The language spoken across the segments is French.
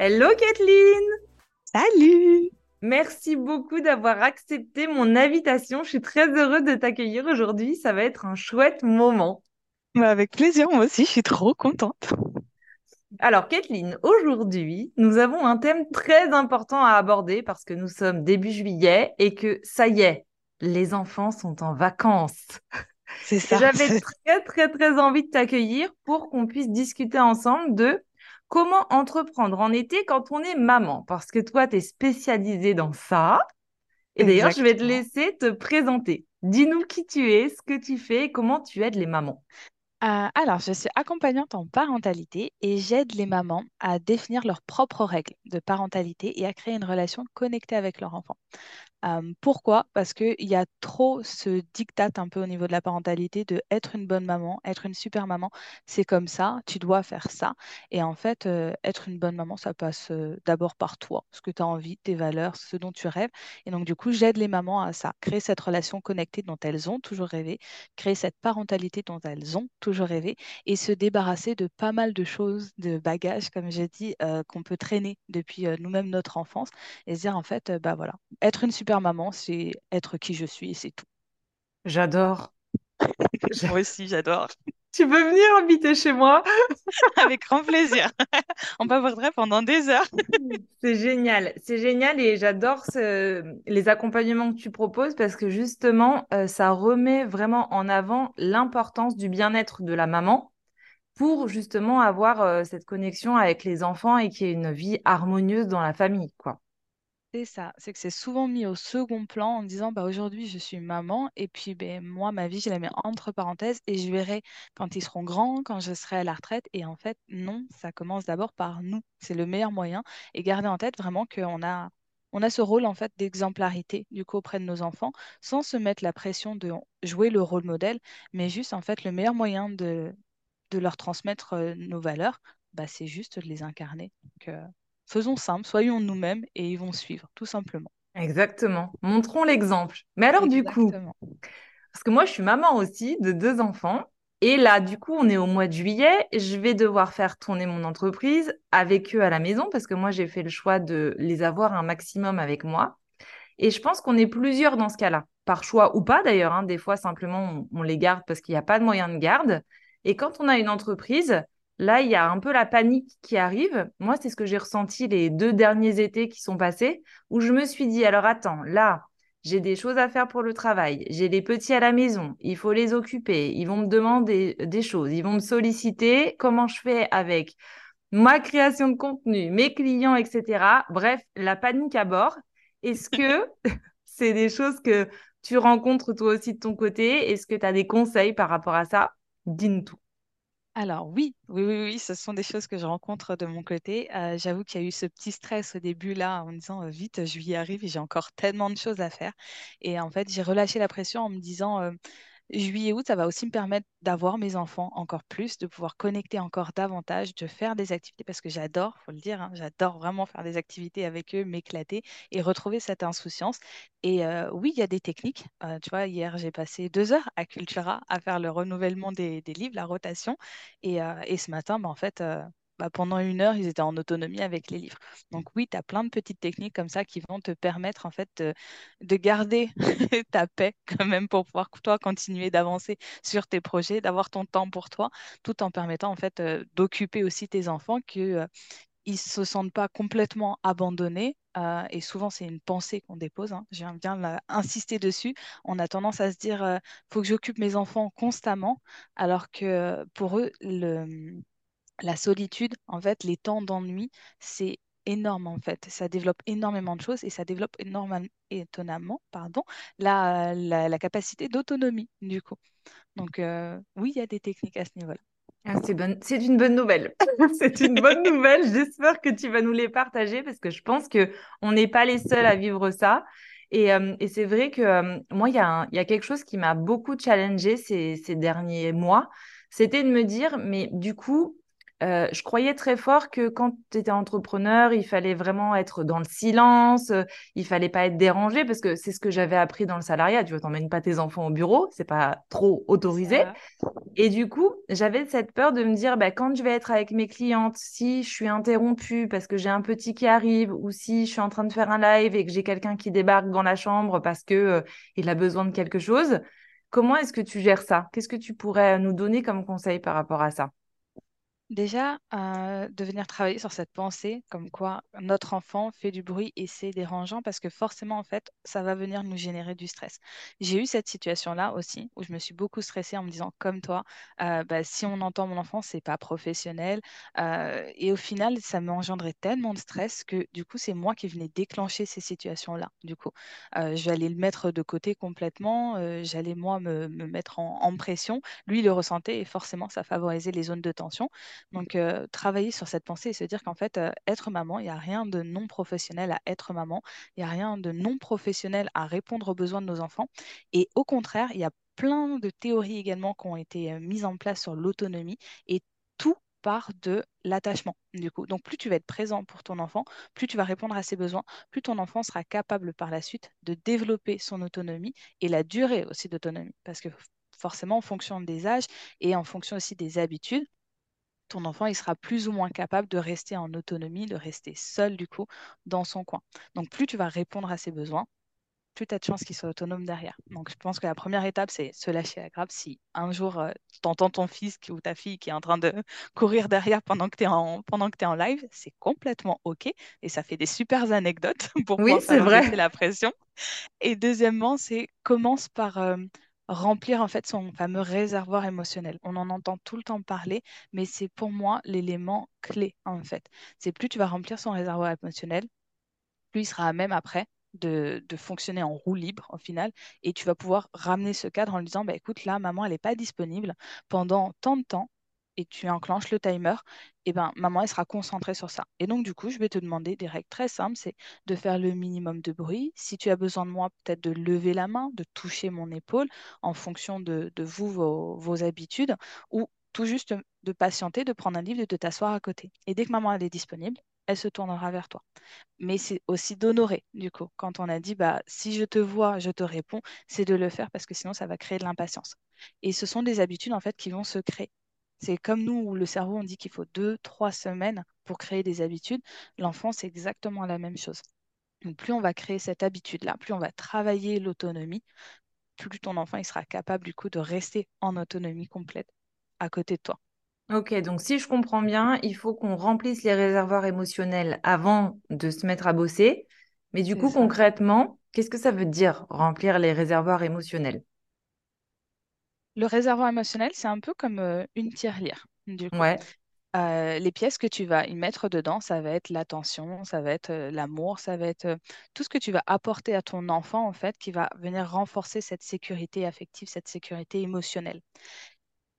Hello Kathleen Salut Merci beaucoup d'avoir accepté mon invitation. Je suis très heureuse de t'accueillir aujourd'hui. Ça va être un chouette moment. Bah, avec plaisir, moi aussi, je suis trop contente. Alors, Kathleen, aujourd'hui, nous avons un thème très important à aborder parce que nous sommes début juillet et que ça y est, les enfants sont en vacances. C'est ça. J'avais très, très, très envie de t'accueillir pour qu'on puisse discuter ensemble de comment entreprendre en été quand on est maman? Parce que toi, tu es spécialisée dans ça. Et d'ailleurs, je vais te laisser te présenter. Dis-nous qui tu es, ce que tu fais et comment tu aides les mamans. Euh, alors, je suis accompagnante en parentalité et j'aide les mamans à définir leurs propres règles de parentalité et à créer une relation connectée avec leur enfant pourquoi? Parce qu'il y a trop ce diktat un peu au niveau de la parentalité de être une bonne maman, être une super maman, c'est comme ça, tu dois faire ça. Et en fait, être une bonne maman, ça passe d'abord par toi, ce que tu as envie, tes valeurs, ce dont tu rêves. Et donc, du coup, j'aide les mamans à ça, créer cette relation connectée dont elles ont toujours rêvé, créer cette parentalité dont elles ont toujours rêvé et se débarrasser de pas mal de choses, de bagages, comme j'ai dit, qu'on peut traîner depuis nous-mêmes notre enfance et se dire, en fait, bah voilà, être une super maman, c'est être qui je suis et c'est tout. J'adore. Moi aussi, j'adore. Tu veux venir habiter chez moi? Avec grand plaisir. On papoterait pendant des heures. C'est génial, c'est génial et j'adore les accompagnements que tu proposes parce que justement, euh, ça remet vraiment en avant l'importance du bien-être de la maman pour justement avoir euh, cette connexion avec les enfants et qu'il y ait une vie harmonieuse dans la famille, quoi. C'est ça, c'est que c'est souvent mis au second plan en disant bah aujourd'hui je suis maman et puis ben moi ma vie je la mets entre parenthèses et je verrai quand ils seront grands, quand je serai à la retraite et en fait non, ça commence d'abord par nous, c'est le meilleur moyen et garder en tête vraiment qu'on a on a ce rôle en fait d'exemplarité du coup auprès de nos enfants sans se mettre la pression de jouer le rôle modèle mais juste en fait le meilleur moyen de, leur transmettre nos valeurs bah, c'est juste de les incarner. Faisons simple, soyons nous-mêmes et ils vont suivre, tout simplement. Exactement. Montrons l'exemple. Mais alors, du coup, parce que moi, je suis maman aussi de deux enfants. Et là, du coup, on est au mois de juillet. Je vais devoir faire tourner mon entreprise avec eux à la maison parce que moi, j'ai fait le choix de les avoir un maximum avec moi. Et je pense qu'on est plusieurs dans ce cas-là, par choix ou pas d'ailleurs. Hein. Des fois, simplement, on, on les garde parce qu'il n'y a pas de moyen de garde. Et quand on a une entreprise, Là, il y a un peu la panique qui arrive. Moi, c'est ce que j'ai ressenti les deux derniers étés qui sont passés, où je me suis dit, alors attends, là, j'ai des choses à faire pour le travail, j'ai les petits à la maison, il faut les occuper, ils vont me demander des choses, ils vont me solliciter, comment je fais avec ma création de contenu, mes clients, etc. Bref, la panique à bord. Est-ce que c'est des choses que tu rencontres toi aussi de ton côté? Est-ce que tu as des conseils par rapport à ça? Dis-nous tout. Alors oui, oui, oui, oui, ce sont des choses que je rencontre de mon côté. Euh, j'avoue qu'il y a eu ce petit stress au début là en me disant euh, vite, juillet arrive et j'ai encore tellement de choses à faire. Et en fait, j'ai relâché la pression en me disant euh, Juillet, août, ça va aussi me permettre d'avoir mes enfants encore plus, de pouvoir connecter encore davantage, de faire des activités, parce que j'adore, faut le dire, hein, j'adore vraiment faire des activités avec eux, m'éclater et retrouver cette insouciance. Et euh, oui, il y a des techniques. Euh, tu vois, hier, j'ai passé deux heures à Cultura à faire le renouvellement des, livres, la rotation. Et, euh, et ce matin, bah, en fait, bah, pendant une heure, ils étaient en autonomie avec les livres. Donc oui, tu as plein de petites techniques comme ça qui vont te permettre en fait de, garder ta paix quand même pour pouvoir toi continuer d'avancer sur tes projets, d'avoir ton temps pour toi, tout en permettant en fait d'occuper aussi tes enfants que ils ne se sentent pas complètement abandonnés. euh, et souvent, c'est une pensée qu'on dépose. Hein, j'aime bien insister dessus. On a tendance à se dire, euh, faut que j'occupe mes enfants constamment, alors que pour eux, le, la solitude, en fait, les temps d'ennui, c'est énorme en fait. Ça développe énormément de choses et ça développe étonnamment, pardon, la, capacité d'autonomie du coup. Donc euh, oui, il y a des techniques à ce niveau-là. Ah, c'est c'est une bonne nouvelle. C'est une bonne nouvelle. J'espère que tu vas nous les partager parce que je pense que on n'est pas les seuls à vivre ça. Et, euh, c'est vrai que euh, moi, il y a quelque chose qui m'a beaucoup challengée ces derniers mois. C'était de me dire, mais du coup, euh, je croyais très fort que quand tu étais entrepreneur, il fallait vraiment être dans le silence, euh, il fallait pas être dérangé parce que c'est ce que j'avais appris dans le salariat. Tu vois, t'emmènes pas tes enfants au bureau, c'est pas trop autorisé. Et du coup, j'avais cette peur de me dire, bah, quand je vais être avec mes clientes, si je suis interrompue parce que j'ai un petit qui arrive, ou si je suis en train de faire un live et que j'ai quelqu'un qui débarque dans la chambre parce que, euh, il a besoin de quelque chose, comment est-ce que tu gères ça? Qu'est-ce que tu pourrais nous donner comme conseil par rapport à ça? Déjà, euh, de venir travailler sur cette pensée, comme quoi notre enfant fait du bruit et c'est dérangeant parce que forcément, en fait, ça va venir nous générer du stress. J'ai eu cette situation-là aussi où je me suis beaucoup stressée en me disant, comme toi, euh, bah, si on entend mon enfant, c'est pas professionnel. Euh, et au final, ça m'a engendré tellement de stress que du coup, c'est moi qui venais déclencher ces situations-là. Du coup, Euh, j'allais le mettre de côté complètement, j'allais moi me, me mettre en, en pression. Lui, il le ressentait et forcément, ça favorisait les zones de tension. Donc, euh, travailler sur cette pensée et se dire qu'en fait, être maman, il n'y a rien de non professionnel à être maman, il n'y a rien de non professionnel à répondre aux besoins de nos enfants. Et au contraire, il y a plein de théories également qui ont été mises en place sur l'autonomie et tout part de l'attachement, du coup. Donc, plus tu vas être présent pour ton enfant, plus tu vas répondre à ses besoins, plus ton enfant sera capable par la suite de développer son autonomie et la durée aussi d'autonomie. Parce que forcément, en fonction des âges et en fonction aussi des habitudes, ton enfant, il sera plus ou moins capable de rester en autonomie, de rester seul, du coup, dans son coin. Donc, plus tu vas répondre à ses besoins, plus tu as de chances qu'il soit autonome derrière. Donc, je pense que la première étape, c'est se lâcher la grappe. Si un jour, tu entends ton fils ou ta fille qui est en train de courir derrière pendant que tu es en, pendant que tu en live, c'est complètement OK. Et ça fait des super anecdotes pour Oui, pouvoir faire vrai. la pression. Et deuxièmement, c'est commence par euh, remplir en fait son fameux réservoir émotionnel. On en entend tout le temps parler, mais c'est pour moi l'élément clé en fait. C'est plus tu vas remplir son réservoir émotionnel, plus il sera à même après de, fonctionner en roue libre au final, et tu vas pouvoir ramener ce cadre en lui disant, bah, écoute, là, maman, elle n'est pas disponible pendant tant de temps, et tu enclenches le timer, et ben maman, elle sera concentrée sur ça. Et donc, du coup, je vais te demander des règles très simples, c'est de faire le minimum de bruit. Si tu as besoin de moi, peut-être de lever la main, de toucher mon épaule en fonction de, vous, vos, vos habitudes, ou tout juste de patienter, de prendre un livre et de t'asseoir à côté. Et dès que maman, elle est disponible, elle se tournera vers toi mais c'est aussi d'honorer, du coup. Quand on a dit, bah, si je te vois, je te réponds, c'est de le faire parce que sinon, ça va créer de l'impatience. Et ce sont des habitudes, en fait, qui vont se créer. C'est comme nous, où le cerveau, on dit qu'il faut deux, trois semaines pour créer des habitudes. L'enfant, c'est exactement la même chose. Donc, plus on va créer cette habitude-là, plus on va travailler l'autonomie, plus ton enfant, il sera capable, du coup, de rester en autonomie complète à côté de toi. Ok, donc si je comprends bien, il faut qu'on remplisse les réservoirs émotionnels avant de se mettre à bosser. Mais du coup, ça. concrètement, qu'est-ce que ça veut dire remplir les réservoirs émotionnels? Le réservoir émotionnel, c'est un peu comme euh, une tirelire, du coup. Ouais. Euh, les pièces que tu vas y mettre dedans, ça va être l'attention, ça va être euh, l'amour, ça va être euh, tout ce que tu vas apporter à ton enfant, en fait, qui va venir renforcer cette sécurité affective, cette sécurité émotionnelle.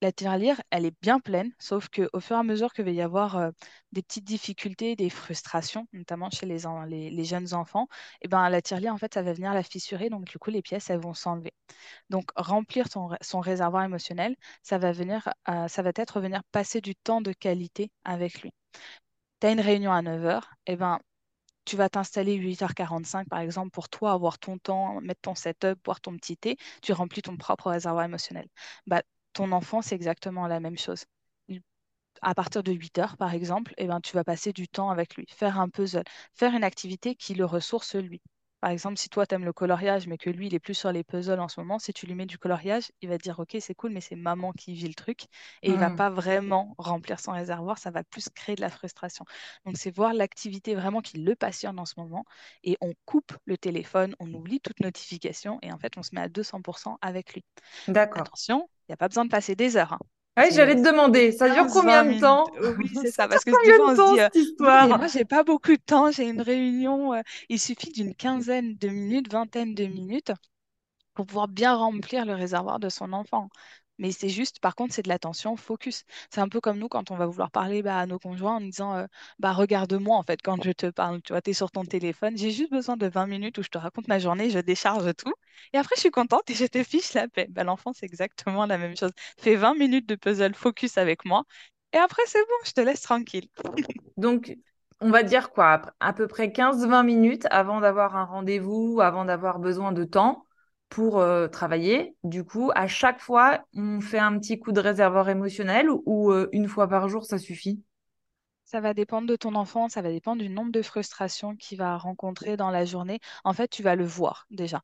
La tirelire, elle est bien pleine, sauf qu'au fur et à mesure qu'il va y avoir euh, des petites difficultés, des frustrations, notamment chez les, jeunes enfants, et ben, la tirelire, en fait, ça va venir la fissurer, donc du coup, les pièces, elles vont s'enlever. Donc, remplir son, ré- son réservoir émotionnel, ça va venir, euh, ça va être venir passer du temps de qualité avec lui. Tu as une réunion à 9 heures, et ben, tu vas t'installer 8h45 par exemple pour toi avoir ton temps, mettre ton setup, boire ton petit thé, tu remplis ton propre réservoir émotionnel. Bah, ton enfant, c'est exactement la même chose. Il- À partir de 8 heures, par exemple, eh ben, tu vas passer du temps avec lui, faire un puzzle, faire une activité qui le ressource lui. Par exemple, si toi, tu aimes le coloriage, mais que lui, il est plus sur les puzzles en ce moment, si tu lui mets du coloriage, il va te dire, OK, c'est cool, mais c'est maman qui vit le truc. Et il va Hmm. pas vraiment remplir son réservoir, ça va plus créer de la frustration. Donc, c'est voir l'activité vraiment qui le passionne en ce moment. Et on coupe le téléphone, on oublie toute notification, et en fait, on se met à 200% avec lui. D'accord. Attention, n'y a pas besoin de passer des heures. hein. C'est j'allais te demander, ça dure 15-20 combien de temps? Oui, c'est Ça Parce que fois, de on se temps, dit, euh, cette oui, histoire? moi, j'ai pas beaucoup de temps. J'ai une réunion. euh, il suffit d'une quinzaine de minutes, vingtaine de minutes pour pouvoir bien remplir le réservoir de son enfant. Mais c'est juste, par contre, c'est de l'attention focus. C'est un peu comme nous quand on va vouloir parler bah, à nos conjoints en disant bah, Regarde-moi en fait quand je te parle. Tu vois, tu es sur ton téléphone. J'ai juste besoin de 20 minutes où je te raconte ma journée, je décharge tout. Et après, je suis contente et je te fiche la paix. Bah, l'enfant, c'est exactement la même chose. Fais 20 minutes de puzzle focus avec moi. Et après, c'est bon, je te laisse tranquille. Donc, on va dire quoi? À peu près quinze vingt minutes avant d'avoir un rendez-vous, avant d'avoir besoin de temps pour euh, travailler. Du coup, à chaque fois, on fait un petit coup de réservoir émotionnel ou, euh, une fois par jour, ça suffit? Ça va dépendre de ton enfant, ça va dépendre du nombre de frustrations qu'il va rencontrer dans la journée. En fait, tu vas le voir déjà.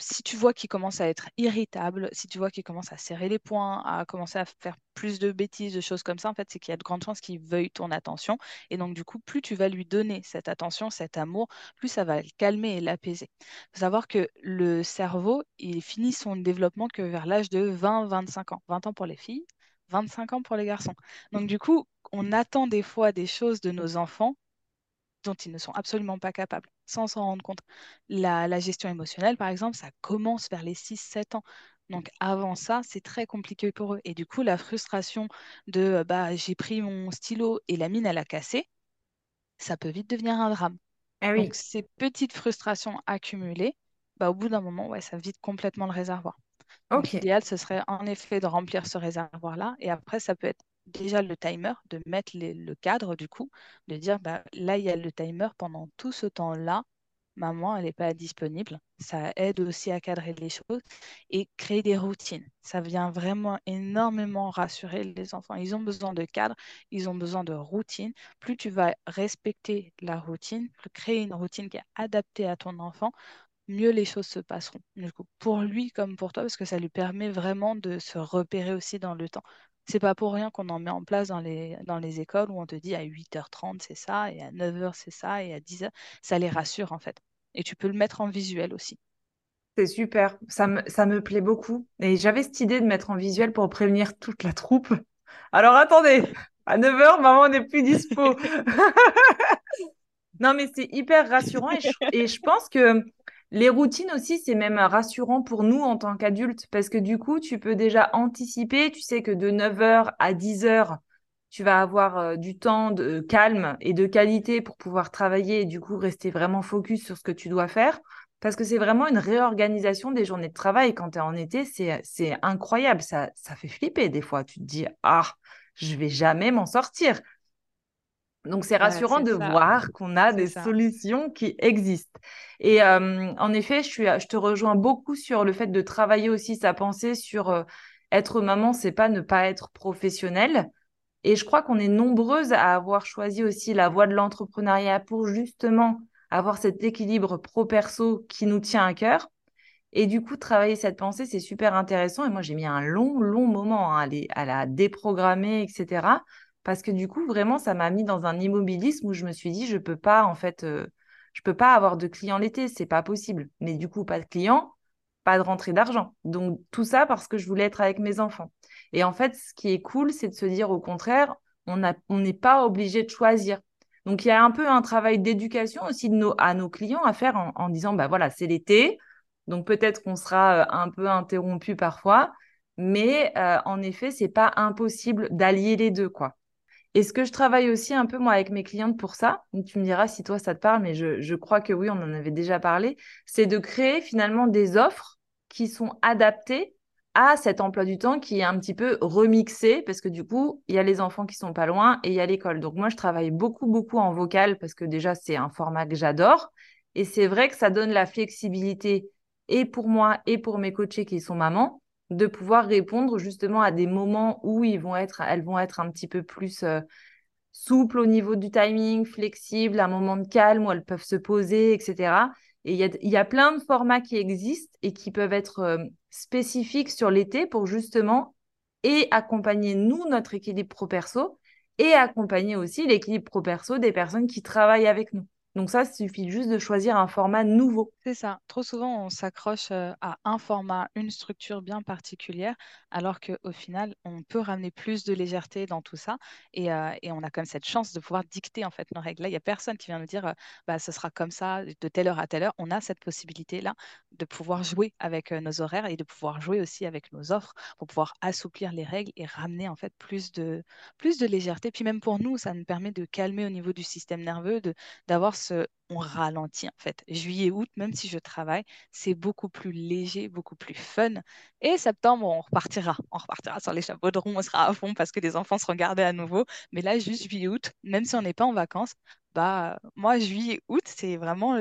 Si tu vois qu'il commence à être irritable, si tu vois qu'il commence à serrer les poings, à commencer à faire plus de bêtises, de choses comme ça, en fait, c'est qu'il y a de grandes chances qu'il veuille ton attention. Et donc, du coup, plus tu vas lui donner cette attention, cet amour, plus ça va le calmer et l'apaiser. Il faut savoir que le cerveau, il finit son développement que vers l'âge de 20-25 ans. 20 ans pour les filles, 25 ans pour les garçons. Donc, du coup, on attend des fois des choses de nos enfants dont ils ne sont absolument pas capables, sans s'en rendre compte. La, la gestion émotionnelle, par exemple, ça commence vers les six sept ans. Donc avant ça, c'est très compliqué pour eux. Et du coup, la frustration de euh, bah, j'ai pris mon stylo et la mine, elle a cassé, ça peut vite devenir un drame. Ah Donc ces petites frustrations accumulées, bah, au bout d'un moment, ouais, ça vide complètement le réservoir. Donc, l'idéal, ce serait en effet de remplir ce réservoir-là. Et après, ça peut être déjà le timer, de mettre le cadre du coup, de dire, bah, là, il y a le timer pendant tout ce temps-là. Maman, elle n'est pas disponible. Ça aide aussi à cadrer les choses et créer des routines. Ça vient vraiment énormément rassurer les enfants. Ils ont besoin de cadre, ils ont besoin de routine. Plus tu vas respecter la routine, plus créer une routine qui est adaptée à ton enfant, mieux les choses se passeront, pour lui comme pour toi, parce que ça lui permet vraiment de se repérer aussi dans le temps. C'est pas pour rien qu'on en met en place dans les, dans les écoles où on te dit à 8h30 c'est ça, et à 9h c'est ça, et à 10h, ça les rassure en fait. Et tu peux le mettre en visuel aussi. C'est super, ça me, ça me plaît beaucoup. Et j'avais cette idée de mettre en visuel pour prévenir toute la troupe. Alors attendez, à neuf heures, maman n'est plus dispo. Non, mais c'est hyper rassurant et je, et je pense que les routines aussi, c'est même rassurant pour nous en tant qu'adultes parce que du coup, tu peux déjà anticiper. Tu sais que de neuf heures à dix heures, tu vas avoir euh, du temps de calme et de qualité pour pouvoir travailler et du coup rester vraiment focus sur ce que tu dois faire. Parce que c'est vraiment une réorganisation des journées de travail. Quand tu es en été, c'est, c'est incroyable. Ça, ça fait flipper des fois. Tu te dis, ah, je vais jamais m'en sortir. Donc, c'est rassurant de ça, voir qu'on a des ça. solutions qui existent. Et euh, en effet, je suis, je te rejoins beaucoup sur le fait de travailler aussi sa pensée sur euh, être maman, c'est pas ne pas être professionnelle. Et je crois qu'on est nombreuses à avoir choisi aussi la voie de l'entrepreneuriat pour justement avoir cet équilibre pro-perso qui nous tient à cœur. Et du coup, travailler cette pensée, c'est super intéressant. Et moi, j'ai mis un long, long moment hein, à, les- à la déprogrammer, etc. Parce que du coup, vraiment, ça m'a mis dans un immobilisme où je me suis dit, je peux pas, en fait, euh, je peux pas avoir de clients l'été, c'est pas possible. Mais du coup, pas de clients, pas de rentrée d'argent. Donc, tout ça parce que je voulais être avec mes enfants. Et en fait, ce qui est cool, c'est de se dire, au contraire, on a, on n'est pas obligé de choisir. Donc, il y a un peu un travail d'éducation aussi de nos, à nos clients à faire en, en disant, bah voilà, c'est l'été. Donc peut-être qu'on sera euh, un peu interrompu parfois, mais euh, en effet, c'est pas impossible d'allier les deux, quoi. Et ce que je travaille aussi un peu moi avec mes clientes pour ça, tu me diras si toi ça te parle, mais je, je crois que oui, on en avait déjà parlé, c'est de créer finalement des offres qui sont adaptées à cet emploi du temps qui est un petit peu remixé parce que du coup, il y a les enfants qui sont pas loin et il y a l'école. Donc moi, je travaille beaucoup, beaucoup en vocal parce que déjà, c'est un format que j'adore. Et c'est vrai que ça donne la flexibilité et pour moi et pour mes coachés qui sont mamans de pouvoir répondre justement à des moments où ils vont être, elles vont être un petit peu plus euh, souples au niveau du timing, flexibles, un moment de calme où elles peuvent se poser, etc. Et il y a, y a, plein de formats qui existent et qui peuvent être euh, spécifiques sur l'été pour justement et accompagner nous, notre équilibre pro-perso, et accompagner aussi l'équilibre pro-perso des personnes qui travaillent avec nous. Donc ça, suffit juste de choisir un format nouveau. C'est ça. Trop souvent, on s'accroche euh, à un format, une structure bien particulière, alors qu'au final, on peut ramener plus de légèreté dans tout ça. Et, euh, et, on a comme cette chance de pouvoir dicter en fait nos règles. Là, il n'y a personne qui vient nous dire, euh, bah, ce sera comme ça, de telle heure à telle heure. On a cette possibilité-là de pouvoir jouer avec nos horaires et de pouvoir jouer aussi avec nos offres pour pouvoir assouplir les règles et ramener en fait plus de, plus de légèreté. Puis même pour nous, ça nous permet de calmer au niveau du système nerveux, d'avoir ce on ralentit en fait. Juillet, août, même si je travaille, c'est beaucoup plus léger, beaucoup plus fun. Et septembre, on repartira. On repartira sur les chapeaux de roue, on sera à fond parce que les enfants se regardaient à nouveau. Mais là, juste juillet, août, même si on n'est pas en vacances, bah moi, juillet, août, c'est vraiment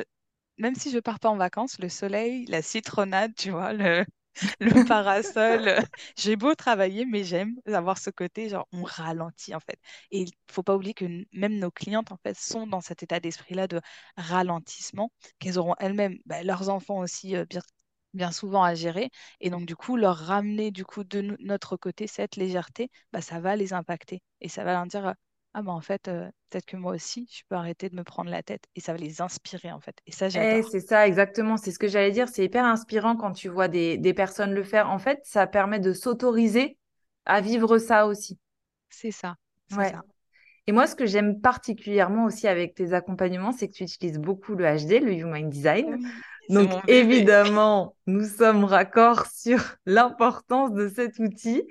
même si je pars pas en vacances, le soleil, la citronnade, tu vois, le, le parasol. J'ai beau travailler, mais j'aime avoir ce côté, genre, on ralentit en fait. Et il faut pas oublier que même nos clientes en fait sont dans cet état d'esprit-là de ralentissement, qu'elles auront elles-mêmes, bah, leurs enfants aussi euh, bien, bien souvent à gérer. Et donc, du coup, leur ramener du coup de notre côté cette légèreté, bah, ça va les impacter. Et ça va leur dire, ah bah en fait, euh, peut-être que moi aussi, je peux arrêter de me prendre la tête. Et ça va les inspirer en fait. Et ça, Eh, j'adore. c'est ça, exactement. C'est ce que j'allais dire. C'est hyper inspirant quand tu vois des, des personnes le faire. En fait, ça permet de s'autoriser à vivre ça aussi. C'est ça, Ouais. ça. Et moi, ce que j'aime particulièrement aussi avec tes accompagnements, c'est que tu utilises beaucoup le HD, le Human Design. Oui, Donc, évidemment, nous sommes raccords sur l'importance de cet outil.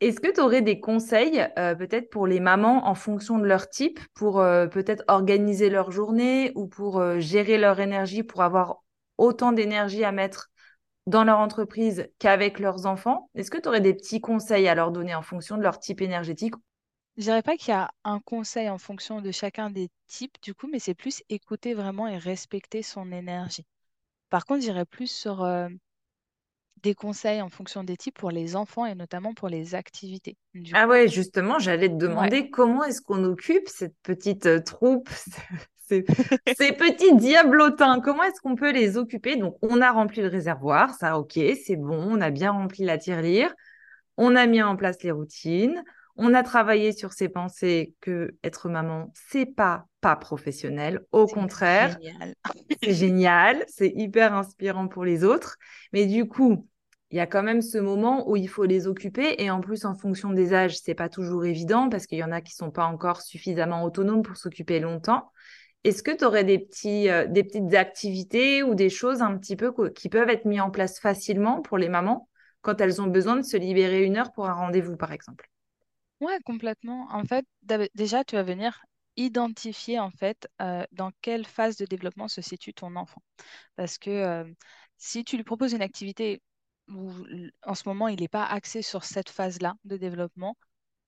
Est-ce que tu aurais des conseils, euh, peut-être pour les mamans en fonction de leur type, pour euh, peut-être organiser leur journée ou pour euh, gérer leur énergie, pour avoir autant d'énergie à mettre dans leur entreprise qu'avec leurs enfants? Est-ce que tu aurais des petits conseils à leur donner en fonction de leur type énergétique? Je dirais pas qu'il y a un conseil en fonction de chacun des types, du coup, mais c'est plus écouter vraiment et respecter son énergie. Par contre, j'irais plus sur des conseils en fonction des types pour les enfants et notamment pour les activités. Du Ah coup, ouais, justement, j'allais te ouais, demander comment est-ce qu'on occupe cette petite euh, troupe, ces, ces petits diablotins, comment est-ce qu'on peut les occuper? Donc, on a rempli le réservoir, ça, ok, c'est bon, on a bien rempli la tirelire, on a mis en place les routines, on a travaillé sur ces pensées que être maman, c'est pas pas professionnel, au contraire, génial. c'est génial, c'est hyper inspirant pour les autres, mais du coup, il y a quand même ce moment où il faut les occuper et en plus en fonction des âges, c'est pas toujours évident parce qu'il y en a qui sont pas encore suffisamment autonomes pour s'occuper longtemps. Est-ce que tu aurais des petits, euh, des petites activités ou des choses un petit peu qui peuvent être mises en place facilement pour les mamans quand elles ont besoin de se libérer une heure pour un rendez-vous, par exemple? Ouais, complètement. En fait, déjà, tu vas venir identifier en fait euh, dans quelle phase de développement se situe ton enfant. Parce que euh, si tu lui proposes une activité où en ce moment il n'est pas axé sur cette phase-là de développement,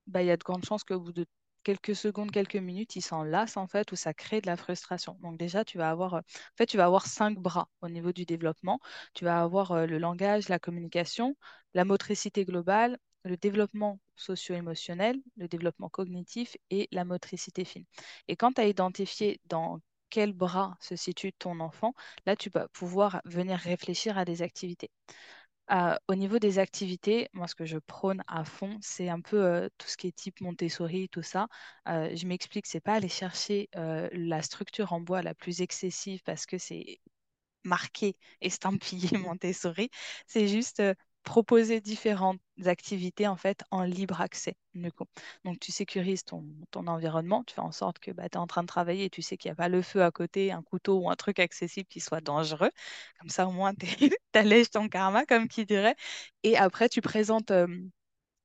bah, il y a de grandes chances qu'au bout de quelques secondes, quelques minutes, il s'en lasse en fait, ou ça crée de la frustration. Donc déjà, tu vas avoir, euh, en fait, tu vas avoir cinq bras au niveau du développement. Tu vas avoir le langage, la communication, la motricité globale, le développement socio-émotionnel, le développement cognitif et la motricité fine. Et quand tu as identifié dans quel bras se situe ton enfant, là, tu vas pouvoir venir réfléchir à des activités. Euh, au niveau des activités, moi, ce que je prône à fond, c'est un peu euh, tout ce qui est type Montessori, tout ça. Euh, je m'explique, c'est pas aller chercher la structure en bois la plus excessive parce que c'est marqué, estampillé Montessori. C'est juste proposer différentes activités en fait en libre accès. Donc tu sécurises ton, ton environnement, tu fais en sorte que bah, tu es en train de travailler et tu sais qu'il n'y a pas le feu à côté, un couteau ou un truc accessible qui soit dangereux. Comme ça au moins tu allèges ton karma, comme qui dirait. Et après tu présentes euh,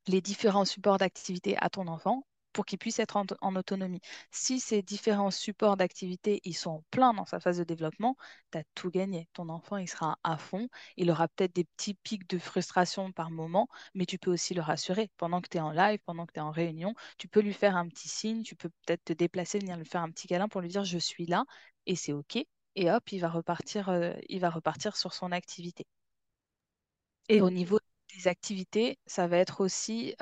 les différents supports d'activité à ton enfant pour qu'il puisse être en, en autonomie. Si ces différents supports d'activité, ils sont pleins dans sa phase de développement, tu as tout gagné. Ton enfant, il sera à fond. Il aura peut-être des petits pics de frustration par moment, mais tu peux aussi le rassurer. Pendant que tu es en live, pendant que tu es en réunion, tu peux lui faire un petit signe, tu peux peut-être te déplacer, venir lui faire un petit câlin pour lui dire je suis là et c'est OK. Et hop, il va repartir, euh, il va repartir sur son activité. Au Et niveau des activités, ça va être aussi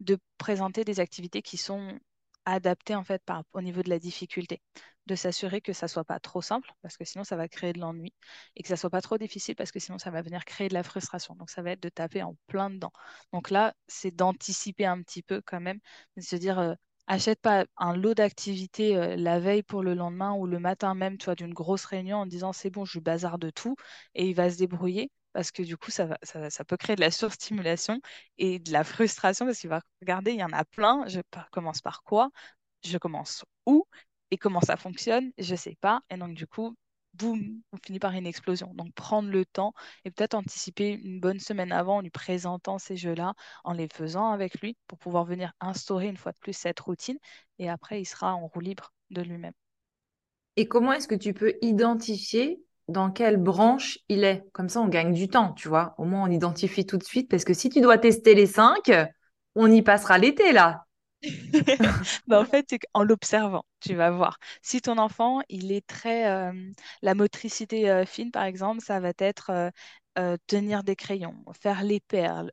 de présenter des activités qui sont adapter en fait par, au niveau de la difficulté, de s'assurer que ça soit pas trop simple parce que sinon ça va créer de l'ennui et que ça soit pas trop difficile parce que sinon ça va venir créer de la frustration. Donc ça va être de taper en plein dedans. Donc là, c'est d'anticiper un petit peu quand même, de se dire achète pas un lot d'activités la veille pour le lendemain ou le matin même, tu vois, d'une grosse réunion en disant c'est bon, je bazarde de tout et il va se débrouiller parce que du coup, ça, peut créer de la surstimulation et de la frustration parce qu'il va regarder, il y en a plein, je commence par quoi, je commence où? Et comment ça fonctionne, je ne sais pas. Et donc, du coup, boum, on finit par une explosion. Donc, prendre le temps et peut-être anticiper une bonne semaine avant en lui présentant ces jeux-là, en les faisant avec lui pour pouvoir venir instaurer une fois de plus cette routine. Et après, il sera en roue libre de lui-même. Et comment est-ce que tu peux identifier dans quelle branche il est. Comme ça, on gagne du temps, tu vois. Au moins, on identifie tout de suite. Parce que si tu dois tester les cinq, on y passera l'été, là. bah, en fait, c'est en l'observant, tu vas voir. Si ton enfant, il est très... Euh, la motricité euh, fine, par exemple, ça va être euh, tenir des crayons, faire les perles,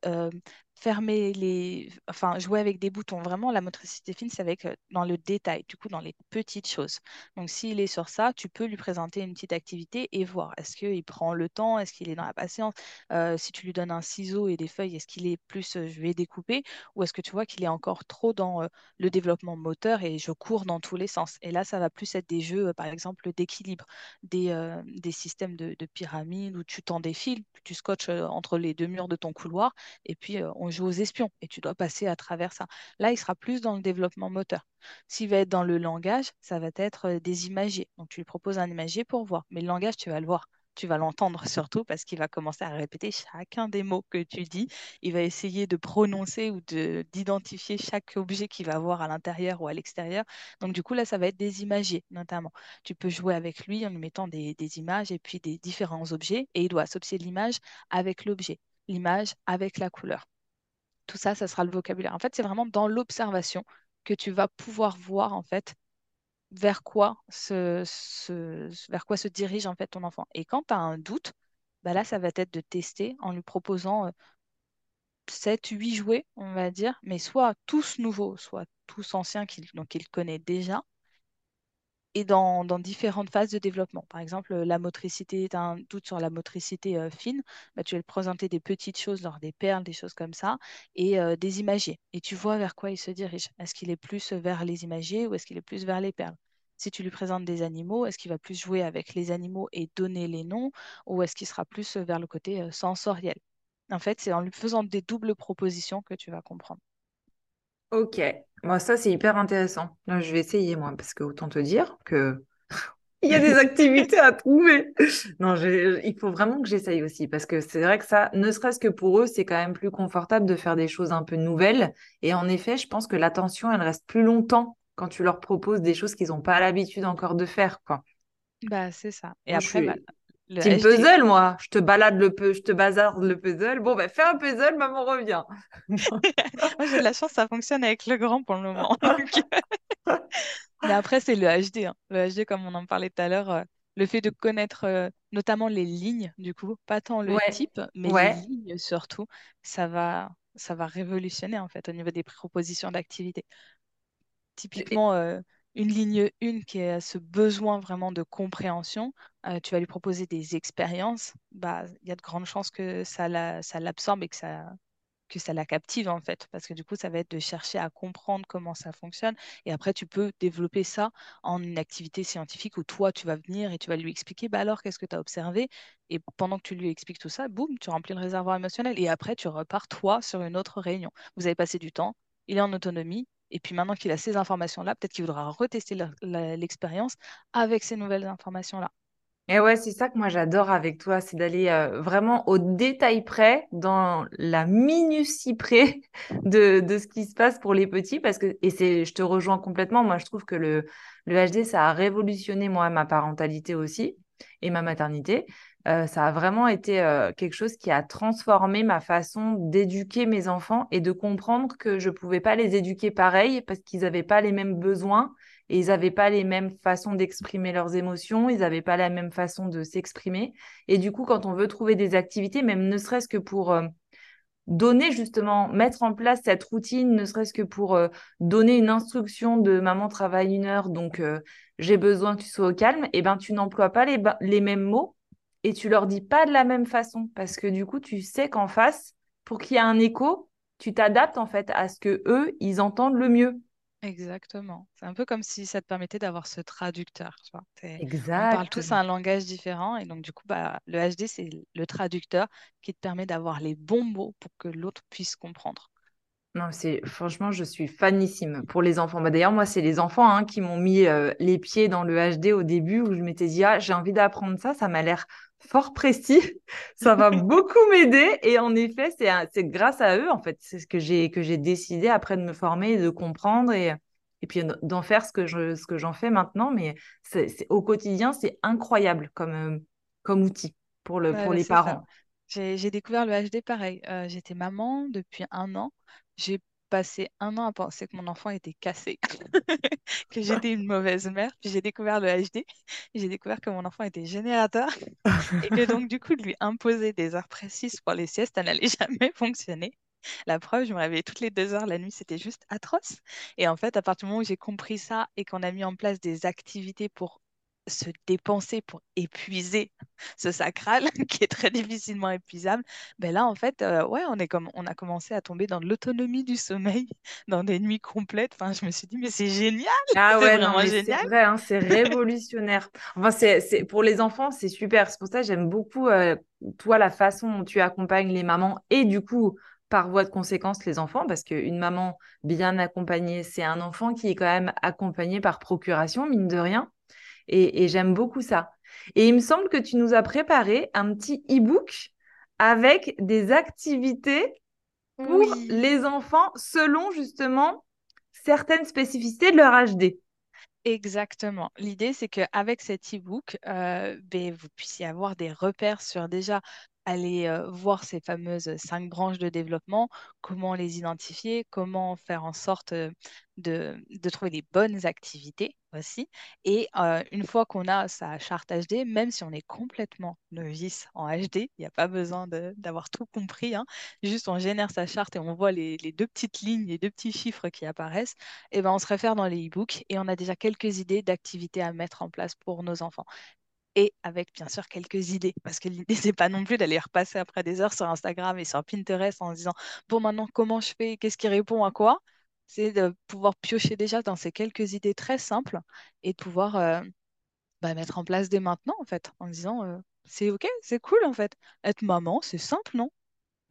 fermer les, enfin jouer avec des boutons. Vraiment, la motricité fine, c'est avec euh, dans le détail, du coup dans les petites choses. Donc s'il est sur ça, tu peux lui présenter une petite activité et voir est-ce qu'il prend le temps, est-ce qu'il est dans la patience. Euh, si tu lui donnes un ciseau et des feuilles, est-ce qu'il est plus euh, je vais découper ou est-ce que tu vois qu'il est encore trop dans le développement moteur et je cours dans tous les sens. Et là, ça va plus être des jeux, par exemple d'équilibre, des, des systèmes de, de pyramide où tu tends des fils, tu scotches entre les deux murs de ton couloir et puis on joue aux espions et tu dois passer à travers ça. Là, il sera plus dans le développement moteur. S'il va être dans le langage, ça va être euh, des imagiers. Donc, tu lui proposes un imagier pour voir. Mais le langage, tu vas le voir tu vas l'entendre surtout parce qu'il va commencer à répéter chacun des mots que tu dis. Il va essayer de prononcer ou d'identifier chaque objet qu'il va voir à l'intérieur ou à l'extérieur. Donc du coup, là, ça va être des imagiers notamment. Tu peux jouer avec lui en lui mettant des, des images et puis des différents objets et il doit associer l'image avec l'objet, l'image avec la couleur. Tout ça, ça sera le vocabulaire. En fait, c'est vraiment dans l'observation que tu vas pouvoir voir en fait vers quoi se, vers quoi se dirige en fait ton enfant. Et quand tu as un doute, bah là, ça va être de tester en lui proposant 7, euh, 8 jouets, on va dire, mais soit tous nouveaux, soit tous anciens qu'il connaît déjà, et dans, différentes phases de développement. Par exemple, la motricité, tu as un doute sur la motricité euh, fine, bah, tu vas lui présenter des petites choses, genre des perles, des choses comme ça, et euh, des imagiers. Et tu vois vers quoi il se dirige. Est-ce qu'il est plus vers les imagiers ou est-ce qu'il est plus vers les perles? Si tu lui présentes des animaux, est-ce qu'il va plus jouer avec les animaux et donner les noms ou est-ce qu'il sera plus vers le côté euh, sensoriel? En fait, c'est en lui faisant des doubles propositions que tu vas comprendre. Ok, moi ça c'est hyper intéressant. Là, je vais essayer moi parce que autant te dire que il y a des activités à trouver. Non, il faut vraiment que j'essaye aussi parce que c'est vrai que ça, ne serait-ce que pour eux, c'est quand même plus confortable de faire des choses un peu nouvelles. Et en effet, je pense que l'attention, elle reste plus longtemps quand tu leur proposes des choses qu'ils n'ont pas l'habitude encore de faire, quoi. Bah, c'est ça. Et après, bah, le puzzle, moi. Je te balade le peu, je te bazarde le puzzle. Bon, ben, fais un puzzle, maman revient. moi, j'ai de la chance, ça fonctionne avec le grand pour le moment. Mais après, c'est le HD. Hein. Le HD, comme on en parlait tout à l'heure, euh, le fait de connaître euh, notamment les lignes, du coup, pas tant le type, mais les lignes surtout, ça va, ça va révolutionner en fait au niveau des propositions d'activité. Typiquement, euh, une ligne 1 qui a ce besoin vraiment de compréhension, euh, tu vas lui proposer des expériences, bah, il y a de grandes chances que ça l'absorbe et que ça, que ça la captive en fait, parce que du coup, ça va être de chercher à comprendre comment ça fonctionne. Et après, tu peux développer ça en une activité scientifique où toi, tu vas venir et tu vas lui expliquer, bah alors, qu'est-ce que tu as observé? Et pendant que tu lui expliques tout ça, boum, tu remplis le réservoir émotionnel. Et après, tu repars toi sur une autre réunion. Vous avez passé du temps, il est en autonomie, et puis maintenant qu'il a ces informations-là, peut-être qu'il voudra retester l'expérience avec ces nouvelles informations-là. Et ouais, c'est ça que moi j'adore avec toi, c'est d'aller euh, vraiment au détail près, dans la minutie près de, de, ce qui se passe pour les petits. Parce que, et c'est, je te rejoins complètement, moi je trouve que le, le HD, ça a révolutionné moi ma parentalité aussi et ma maternité. Euh, ça a vraiment été euh, quelque chose qui a transformé ma façon d'éduquer mes enfants et de comprendre que je pouvais pas les éduquer pareil parce qu'ils n'avaient pas les mêmes besoins et ils n'avaient pas les mêmes façons d'exprimer leurs émotions, ils n'avaient pas la même façon de s'exprimer. Et du coup, quand on veut trouver des activités, même ne serait-ce que pour euh, donner justement, mettre en place cette routine, ne serait-ce que pour euh, donner une instruction de maman travaille une heure, donc j'ai besoin que tu sois au calme, et eh ben tu n'emploies pas les mêmes mots et tu leur dis pas de la même façon parce que du coup tu sais qu'en face, pour qu'il y ait un écho, tu t'adaptes en fait à ce que eux ils entendent le mieux. Exactement. C'est un peu comme si ça te permettait d'avoir ce traducteur. Tu vois. On parle tous un langage différent et donc du coup, bah, le HD, c'est le traducteur qui te permet d'avoir les bons mots pour que l'autre puisse comprendre. Non, c'est franchement, je suis fanissime pour les enfants. Bah, d'ailleurs, moi, c'est les enfants hein, qui m'ont mis euh, les pieds dans le HD au début où je m'étais dit, ah, j'ai envie d'apprendre ça, ça m'a l'air fort précis, ça va beaucoup m'aider. Et en effet, c'est grâce à eux, en fait, c'est ce que j'ai que j'ai décidé après de me former et de comprendre et, et puis d'en faire ce que je ce que j'en fais maintenant. Mais c'est au quotidien, c'est incroyable comme euh, comme outil pour le pour les parents. J'ai découvert le HD pareil. Euh, j'étais maman depuis un an. J'ai passé un an à penser que mon enfant était cassé, que j'étais une mauvaise mère. Puis j'ai découvert le HD, j'ai découvert que mon enfant était générateur et que donc du coup de lui imposer des heures précises pour les siestes, ça n'allait jamais fonctionner. La preuve, je me réveillais toutes les deux heures la nuit, c'était juste atroce. Et en fait, à partir du moment où j'ai compris ça et qu'on a mis en place des activités pour se dépenser pour épuiser ce sacral qui est très difficilement épuisable, ben là en fait euh, ouais on est comme on a commencé à tomber dans l'autonomie du sommeil, dans des nuits complètes. Enfin je me suis dit mais c'est génial, ah ouais non, c'est vrai hein, c'est révolutionnaire. Enfin c'est pour les enfants c'est super. C'est pour ça j'aime beaucoup euh, toi la façon dont tu accompagnes les mamans et du coup par voie de conséquence les enfants, parce qu'une maman bien accompagnée, c'est un enfant qui est quand même accompagné par procuration, mine de rien. Et, j'aime beaucoup ça. Et il me semble que tu nous as préparé un petit e-book avec des activités pour les enfants selon justement certaines spécificités de leur HD. Exactement. L'idée, c'est qu'avec cet e-book, euh, ben, vous puissiez avoir des repères sur déjà aller voir ces fameuses cinq branches de développement, comment les identifier, comment faire en sorte de, trouver les bonnes activités aussi. Et une fois qu'on a sa charte HD, même si on est complètement novice en HD, il n'y a pas besoin d'avoir tout compris, hein, juste on génère sa charte et on voit les, deux petites lignes, les deux petits chiffres qui apparaissent, et ben on se réfère dans les e-books et on a déjà quelques idées d'activités à mettre en place pour nos enfants et avec bien sûr quelques idées. Parce que l'idée, c'est pas non plus d'aller repasser après des heures sur Instagram et sur Pinterest en se disant bon, maintenant, comment je fais? Qu'est-ce qui répond à quoi C'est de pouvoir piocher déjà dans ces quelques idées très simples et de pouvoir euh, bah, mettre en place dès maintenant, en fait, en disant euh, c'est OK, c'est cool, en fait. Être maman, c'est simple, non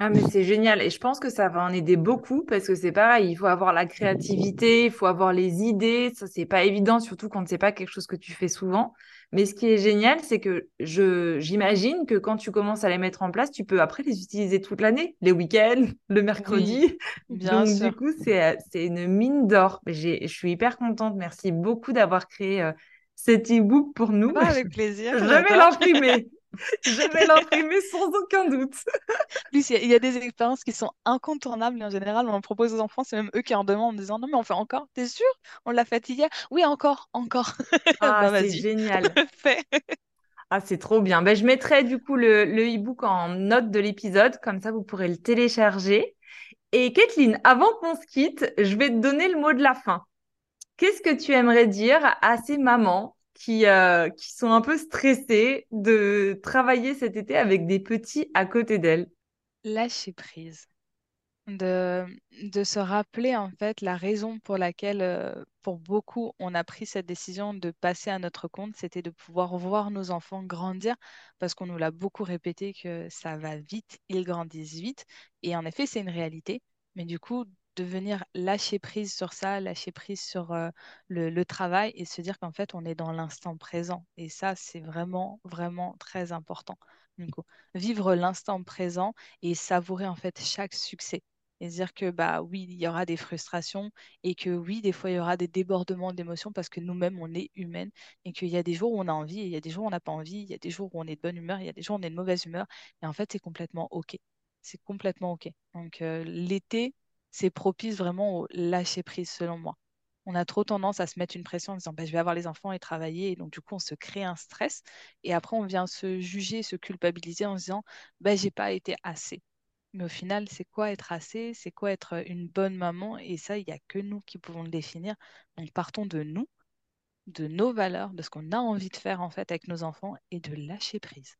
ah, mais c'est génial. Et je pense que ça va en aider beaucoup parce que c'est pareil, il faut avoir la créativité, il faut avoir les idées. Ça, c'est pas évident, surtout quand c'est pas quelque chose que tu fais souvent. Mais ce qui est génial, c'est que je, j'imagine que quand tu commences à les mettre en place, tu peux après les utiliser toute l'année, les week-ends, le mercredi. bien Donc, du coup, c'est, c'est une mine d'or. je suis hyper contente. Merci beaucoup d'avoir créé euh, cet e-book pour nous. Ah, avec plaisir. je vais l'imprimer. Je vais l'imprimer sans aucun doute. Plus, il y, a des expériences qui sont incontournables, mais en général, on en propose aux enfants, c'est même eux qui en demandent en disant Non, mais on fait encore, t'es sûr? On l'a fait hier? Oui, encore, encore. Ah, bah, c'est génial. Ah, c'est trop bien. Ben, je mettrai du coup le, le e-book en note de l'épisode, comme ça vous pourrez le télécharger. Et Kathleen, avant qu'on se quitte, je vais te donner le mot de la fin. Qu'est-ce que tu aimerais dire à ces mamans qui, euh, qui sont un peu stressées de travailler cet été avec des petits à côté d'elles Lâcher prise. De, de se rappeler en fait la raison pour laquelle, euh, pour beaucoup, on a pris cette décision de passer à notre compte, c'était de pouvoir voir nos enfants grandir, parce qu'on nous l'a beaucoup répété que ça va vite, ils grandissent vite, et en effet, c'est une réalité. Mais du coup, de venir lâcher prise sur ça, lâcher prise sur le, travail et se dire qu'en fait, on est dans l'instant présent. Et ça, c'est vraiment, vraiment très important. vivre l'instant présent et savourer en fait chaque succès. Et se dire que bah oui, il y aura des frustrations et que oui, des fois, il y aura des débordements d'émotions parce que nous-mêmes, on est humaine et qu'il y a des jours où on a envie et il y a des jours où on n'a pas envie, il y a des jours où on est de bonne humeur, il y a des jours où on est de mauvaise humeur. Et en fait, c'est complètement OK. C'est complètement OK. Donc, l'été, c'est propice vraiment au lâcher prise, selon moi. On a trop tendance à se mettre une pression en disant bah, je vais avoir les enfants et travailler, et donc du coup on se crée un stress, et après on vient se juger, se culpabiliser en se disant bah, j'ai pas été assez. Mais au final, c'est quoi être assez? C'est quoi être une bonne maman? Et ça, il n'y a que nous qui pouvons le définir. Donc partons de nous, de nos valeurs, de ce qu'on a envie de faire en fait avec nos enfants et de lâcher prise.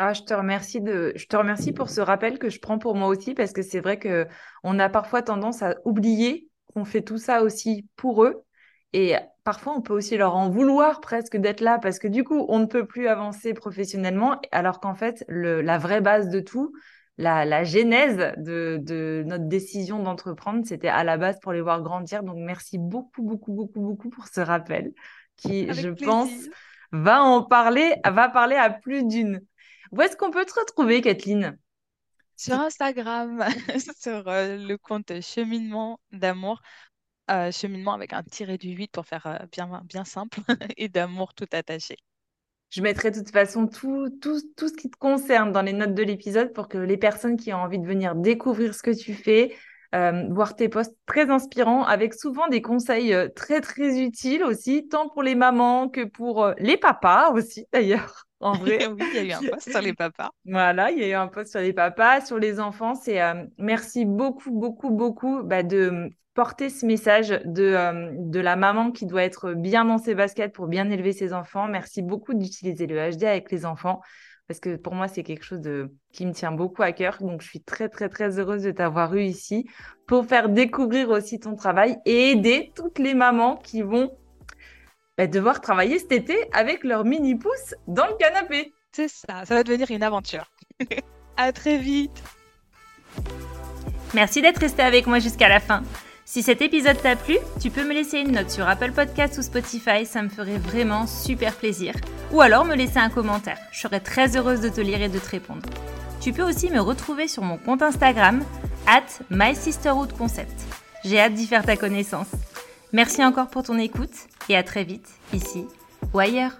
Ah, je te remercie de, je te remercie pour ce rappel que je prends pour moi aussi parce que c'est vrai que on a parfois tendance à oublier qu'on fait tout ça aussi pour eux et parfois on peut aussi leur en vouloir presque d'être là parce que du coup on ne peut plus avancer professionnellement alors qu'en fait le, la vraie base de tout, la, la genèse de, de notre décision d'entreprendre, c'était à la base pour les voir grandir. Donc merci beaucoup beaucoup beaucoup beaucoup pour ce rappel qui, je pense, va en parler, va parler à plus d'une. Où est-ce qu'on peut te retrouver, Kathleen? Sur Instagram, sur euh, le compte Cheminement d'amour. Euh, cheminement avec un tiré du 8 pour faire euh, bien, bien simple et d'amour tout attaché. Je mettrai de toute façon tout, tout, tout ce qui te concerne dans les notes de l'épisode pour que les personnes qui ont envie de venir découvrir ce que tu fais, voir tes posts très inspirants avec souvent des conseils très très utiles aussi, tant pour les mamans que pour les papas aussi d'ailleurs. En vrai, oui, il y a eu un post sur les papas. Voilà, il y a eu un post sur les papas, sur les enfants. C'est merci beaucoup, beaucoup, beaucoup bah, de porter ce message de, de la maman qui doit être bien dans ses baskets pour bien élever ses enfants. Merci beaucoup d'utiliser le HD avec les enfants parce que pour moi, c'est quelque chose de, qui me tient beaucoup à cœur. Donc, je suis très, très, très heureuse de t'avoir eu ici pour faire découvrir aussi ton travail et aider toutes les mamans qui vont bah, devoir travailler cet été avec leur mini pouce dans le canapé. C'est ça, ça va devenir une aventure. à très vite. Merci d'être resté avec moi jusqu'à la fin. Si cet épisode t'a plu, tu peux me laisser une note sur Apple Podcast ou Spotify, ça me ferait vraiment super plaisir. Ou alors me laisser un commentaire, je serais très heureuse de te lire et de te répondre. Tu peux aussi me retrouver sur mon compte Instagram, at MySisterhoodConcept. J'ai hâte d'y faire ta connaissance. Merci encore pour ton écoute et à très vite, ici ou ailleurs.